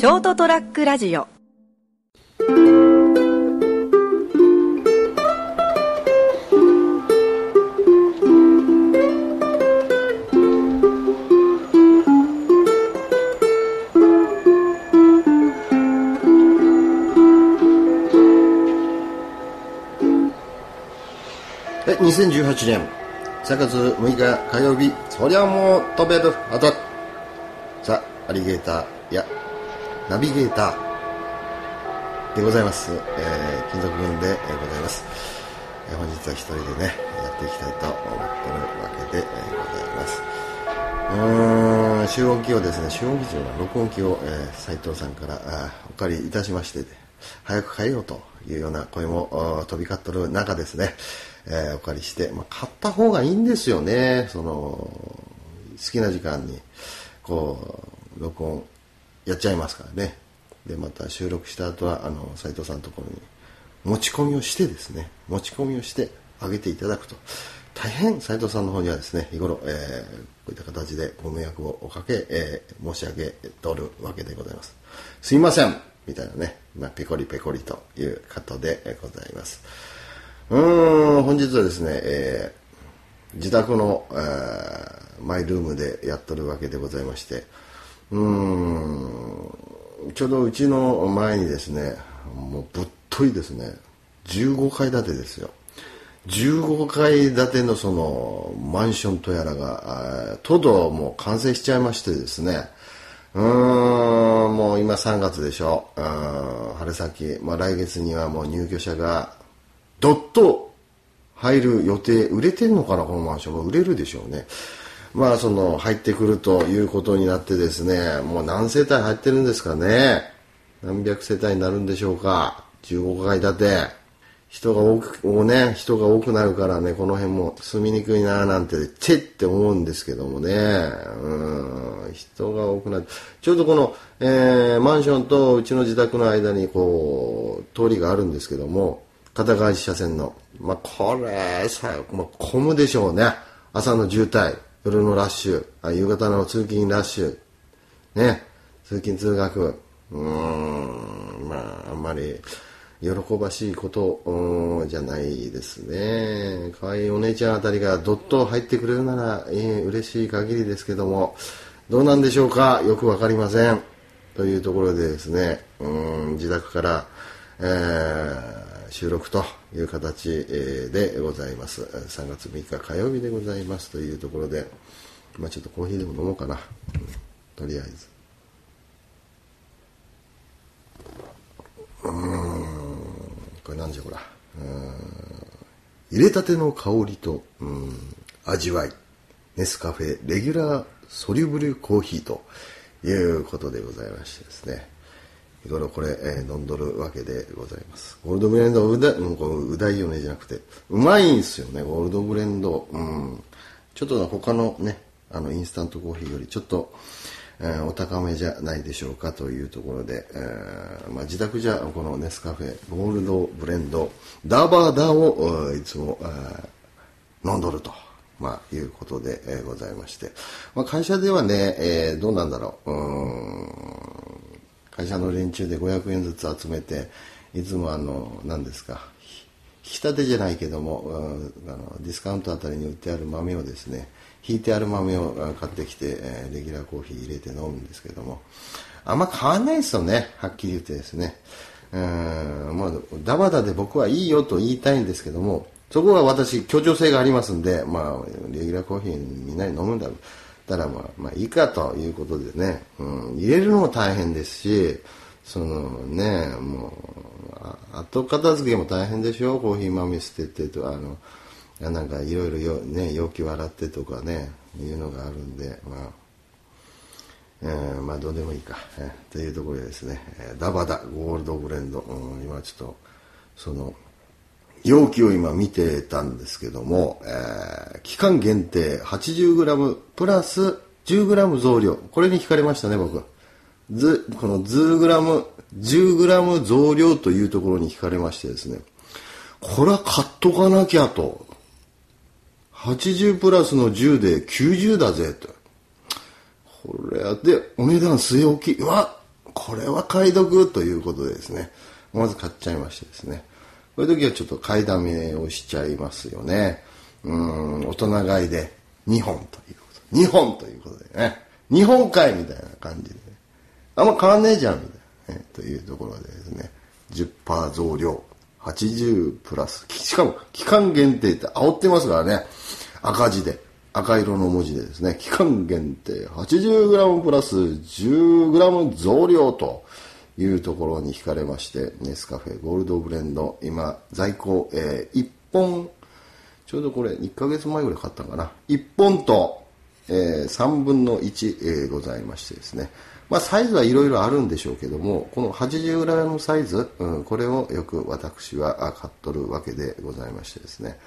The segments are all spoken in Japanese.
ショートトラックラジオ。はい、2018年3月6日火曜日、そりゃもう飛べる、あたさあ、アリゲーターやナビゲーターでございます。えー、金属群で、ございます。えー本日は一人でね、やっていきたいと思ってるわけで、えございます。うーん、集音機をですね、集音機というのは録音機を、え斉藤さんからあお借りいたしまして、早く帰ろうというような声も飛び交っとる中ですね、えーお借りして、まあ、買った方がいいんですよね、その、好きな時間に、こう、録音やっちゃいますからね。で、また収録した後は、あの、斉藤さんのところに持ち込みをしてですね、持ち込みをしてあげていただくと、大変斉藤さんの方にはですね、日頃、えーこういった形でご迷惑をおかけ、えー申し上げとるわけでございます。すいませんみたいなね、まあ、ペコリペコリという方でございます。うーん、本日はですね、えー自宅の、えーマイルームでやっとるわけでございまして、うーん、ちょうどうちの前にですね、もうぶっといですね、15階建てですよ。15階建てのそのマンションとやらが、とうとうもう完成しちゃいましてですね、うーん、もう今3月でしょ。うん春先、まあ来月にはもう入居者がどっと入る予定、売れてんのかな、このマンション。も売れるでしょうね。まあ、その、入ってくるということになってですね、もう何世帯入ってるんですかね。何百世帯になるんでしょうか。15階建て。人が多く、もうね、人が多くなるからね、この辺も住みにくいななんて、チェって思うんですけどもね。うん、人が多くなる。ちょうどこの、えーマンションとうちの自宅の間に、こう、通りがあるんですけども、片側一車線の。まあ、これ、さ、まあ、混むでしょうね。朝の渋滞、夜のラッシュ、あ夕方の通勤ラッシュ、ね、通勤通学、うーん、まあ、あんまり喜ばしいことじゃないですね。可愛いお姉ちゃんあたりがどっと入ってくれるなら、えー嬉しい限りですけども、どうなんでしょうか？よくわかりません。というところでですね、うん、自宅から、えー収録という形でございます。3月3日火曜日でございますというところで、まあちょっとコーヒーでも飲もうかな。うんとりあえず。うんこれなんじゃこら。入れたての香りと、うん、味わい。ネスカフェレギュラーソリュブルコーヒーということでございましてですね。日頃これ、えー飲んどるわけでございます。ゴールドブレンドうだ、うん、こううだいよねじゃなくて、うまいんすよね、ゴールドブレンド。うん。ちょっと他のね、あの、インスタントコーヒーよりちょっと、えーお高めじゃないでしょうかというところで、えーまあ、自宅じゃこのネスカフェゴールドブレンドダーバーダーをーいつも、えー飲んどると、まあ、いうことで、えーございまして、まあ、会社ではね、えーどうなんだろううん会社の連中で500円ずつ集めていつもあの何ですか引き立てじゃないけども、あのディスカウントあたりに売ってある豆をですね引いてある豆を買ってきて、レギュラーコーヒー入れて飲むんですけどもあんま変わんないですよねはっきり言ってですね。うんまあダバダで僕はいいよと言いたいんですけどもそこは私協調性がありますんでまあレギュラーコーヒーみんなに飲むんだたらまあまあいいかということでね、うん、入れるのも大変ですしそのねもう後片付けも大変でしょ？コーヒー豆捨ててとあのいやなんかいろいろよね容器洗ってとかねいうのがあるんでまあえーまあどうでもいいか、えーというところでですね、えーダバダゴールドブレンド、うん、今ちょっとその容器を今見てたんですけども、えー期間限定 80g プラス 10g 増量。これに惹かれましたね僕ずこの 10g 10g 増量というところに惹かれましてですね。これは買っとかなきゃと。80プラスの10で90だぜと。これでお値段据え置き。うわこれは買い得ということでですね、まず買っちゃいましてですね、こういう時はちょっと買いだめをしちゃいますよね。うん、大人買いで2本ということ。2本ということでね、2本買いみたいな感じで、ね、あんま変わんねえじゃんみたいな、ね、というところでですね、10%増量、80プラス、しかも期間限定って煽ってますからね、赤字で。赤色の文字でですね、期間限定。80g プラス 10g 増量と。いうところに惹かれまして、ネスカフェゴールドブレンド、今、在庫、えー、1本、ちょうどこれ1ヶ月前ぐらい買ったのかな。1本と、えー、3分の1、えー、ございましてですね。まあ、サイズはいろいろあるんでしょうけども、この 80g サイズ、うん、これをよく私は買っとるわけでございましてですね。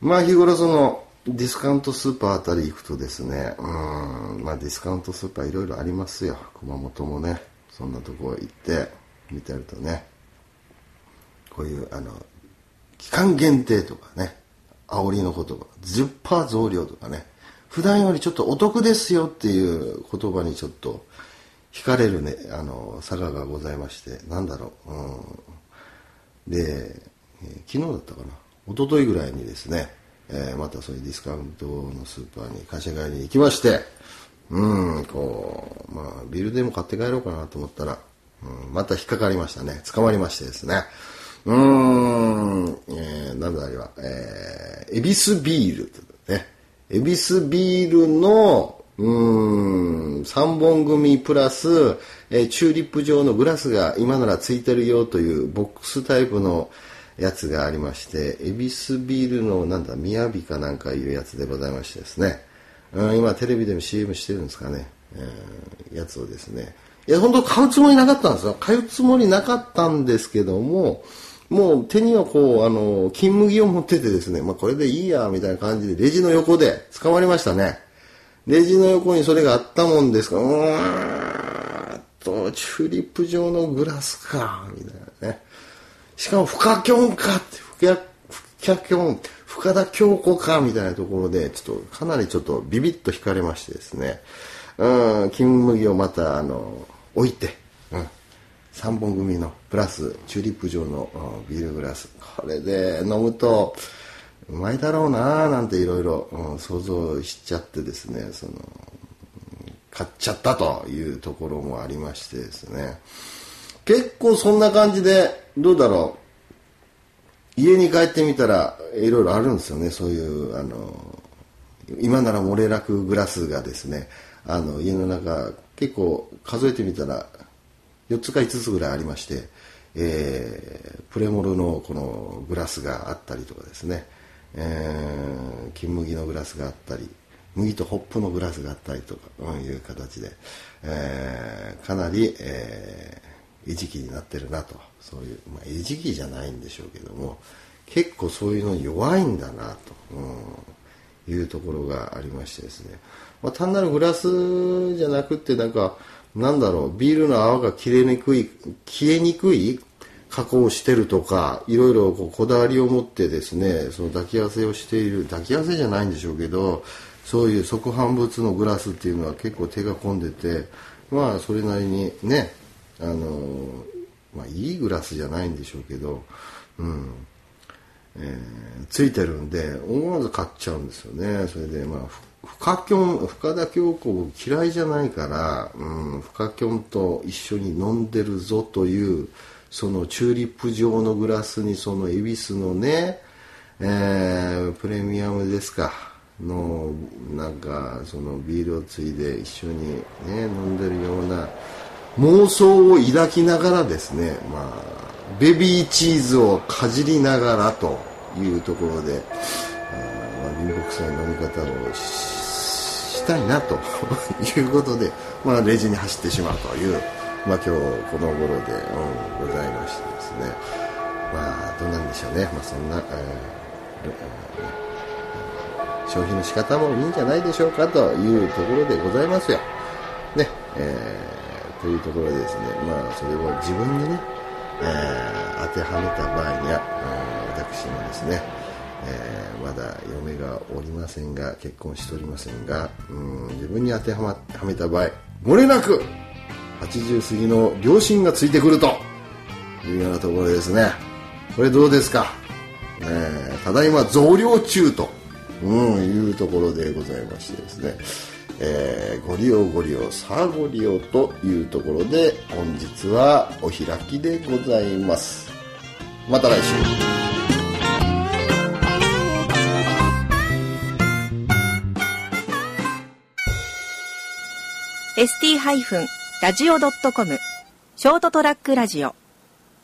まあ、日頃その、ディスカウントスーパーあたり行くとですね、うん、まあディスカウントスーパーいろいろありますよ。熊本もね、そんなとこ行って見てるとね、こういう、あの、期間限定とかね、煽りの言葉、10%増量とかね、普段よりちょっとお得ですよっていう言葉にちょっと惹かれるね、あの、佐賀がございまして、なんだろう、うん。で、えー、昨日だったかな、一昨日ぐらいにですね、えー、またそういうディスカウントのスーパーに会社帰りに行きまして、うん、こう、まあ、ビールでも買って帰ろうかなと思ったら、うん、また引っかかりましたね。捕まりましてですね。うーん、えー、なんだあれは、えー、エビスビールね。エビスビールの、うーん、3本組プラス、えー、チューリップ状のグラスが今ならついてるよというボックスタイプの、やつがありまして、恵比寿ビールのなんだ、みやびかなんかいうやつでございましてですね、うん、今テレビでも CM してるんですかね、うん、やつをですね、いや、本当買うつもりなかったんですよ。買うつもりなかったんですけども、もう手にはこう、あの、金麦を持っててですね、まあこれでいいや、みたいな感じで、レジの横で捕まりましたね。レジの横にそれがあったもんですから、うーんと、チューリップ状のグラスか、みたいなね。しかも、フカキョンかって、フカ、フカキョン、深田京子かみたいなところで、ちょっと、かなりちょっとビビッと惹かれましてですね、うん、金麦をまた、あの、置いて、うん、3本組の、プラス、チューリップ状の、ビールグラス。これで飲むと、うまいだろうなぁ、なんていろいろ想像しちゃってですね、その、買っちゃったというところもありましてですね。結構そんな感じで、どうだろう？家に帰ってみたら、いろいろあるんですよね。そういう、あの、今なら漏れなくグラスがですね、あの、家の中、結構数えてみたら、4つか5つぐらいありまして、えー、プレモルのこのグラスがあったりとかですね、えー、金麦のグラスがあったり、麦とホップのグラスがあったりとか、うん、いう形で、えー、かなり、えー、餌食になってるなと。そういう、まあ、餌食じゃないんでしょうけども結構そういうの弱いんだなと、うん、いうところがありましてですね、まあ、単なるグラスじゃなくってなんかなんだろうビールの泡が切れにくい消えにくい加工をしてるとかいろいろこうこだわりを持ってですねその抱き合わせをしている抱き合わせじゃないんでしょうけどそういう即販物のグラスっていうのは結構手が込んでてまあそれなりにねあのまあいいグラスじゃないんでしょうけど、うん。えー、ついてるんで思わず買っちゃうんですよね。それでまあ深きょん深田恭子嫌いじゃないから、うん、深きょんと一緒に飲んでるぞというそのチューリップ状のグラスにその恵比寿のね、えー、プレミアムですか。のなんかそのビールをついで一緒にね飲んでるような妄想を抱きながらですね、まあ、ベビーチーズをかじりながらというところで、あまあ、貧乏くさい飲み方をしたいなと いうことで、まあ、レジに走ってしまうという、まあ、今日この頃で、うん、ございましてですね、まあ、どうなんでしょうね、まあ、そんな、えー、消費の仕方もいいんじゃないでしょうかというところでございますよ。ね、えーというところでですね、まあ、それを自分にね、えー、当てはめた場合には、えー、私もですね、えー、まだ嫁がおりませんが、結婚しておりませんが、うん自分に当ては、ま、はめた場合、漏れなく、80過ぎの両親がついてくるというようなところですね。これどうですか、ね、ただいま増量中と、うん、いうところでございましてですね、えー、ご利用ご利用さあご利用というところで本日はお開きでございます。また来週。ST-radio.com ショートトラックラジオ。